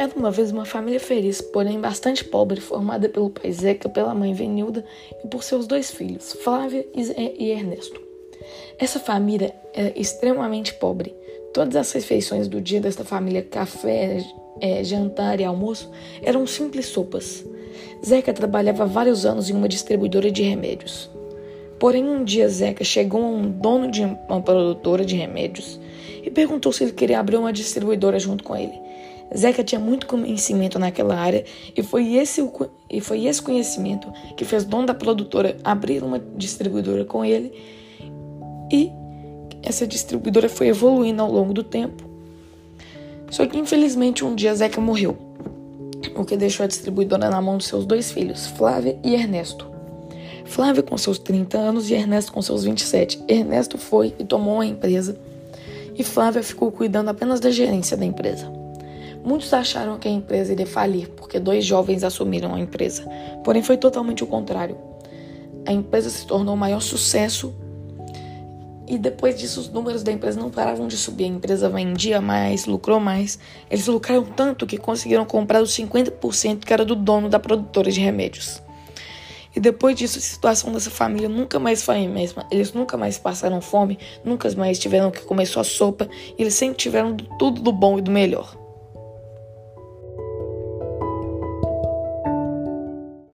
Era uma vez uma família feliz, porém bastante pobre, formada pelo pai Zeca, pela mãe Venilda e por seus dois filhos, Flávia e Ernesto. Essa família era extremamente pobre. Todas as refeições do dia desta família, café, é, jantar e almoço, eram simples sopas. Zeca trabalhava vários anos em uma distribuidora de remédios. Porém, um dia Zeca chegou a um dono de uma produtora de remédios e perguntou se ele queria abrir uma distribuidora junto com ele. Zeca tinha muito conhecimento naquela área e foi esse, e foi esse conhecimento que fez o dono da produtora abrir uma distribuidora com ele e essa distribuidora foi evoluindo ao longo do tempo. Só que infelizmente um dia Zeca morreu, o que deixou a distribuidora na mão de seus dois filhos, Flávia e Ernesto. Flávia com seus 30 anos e Ernesto com seus 27. Ernesto foi e tomou a empresa e Flávia ficou cuidando apenas da gerência da empresa. Muitos acharam que a empresa iria falir porque dois jovens assumiram a empresa, porém foi totalmente o contrário. A empresa se tornou o maior sucesso e depois disso os números da empresa não paravam de subir. A empresa vendia mais, lucrou mais. Eles lucraram tanto que conseguiram comprar os 50% que era do dono da produtora de remédios. E depois disso, a situação dessa família nunca mais foi a mesma. Eles nunca mais passaram fome, nunca mais tiveram que comer só sopa, eles sempre tiveram tudo do bom e do melhor.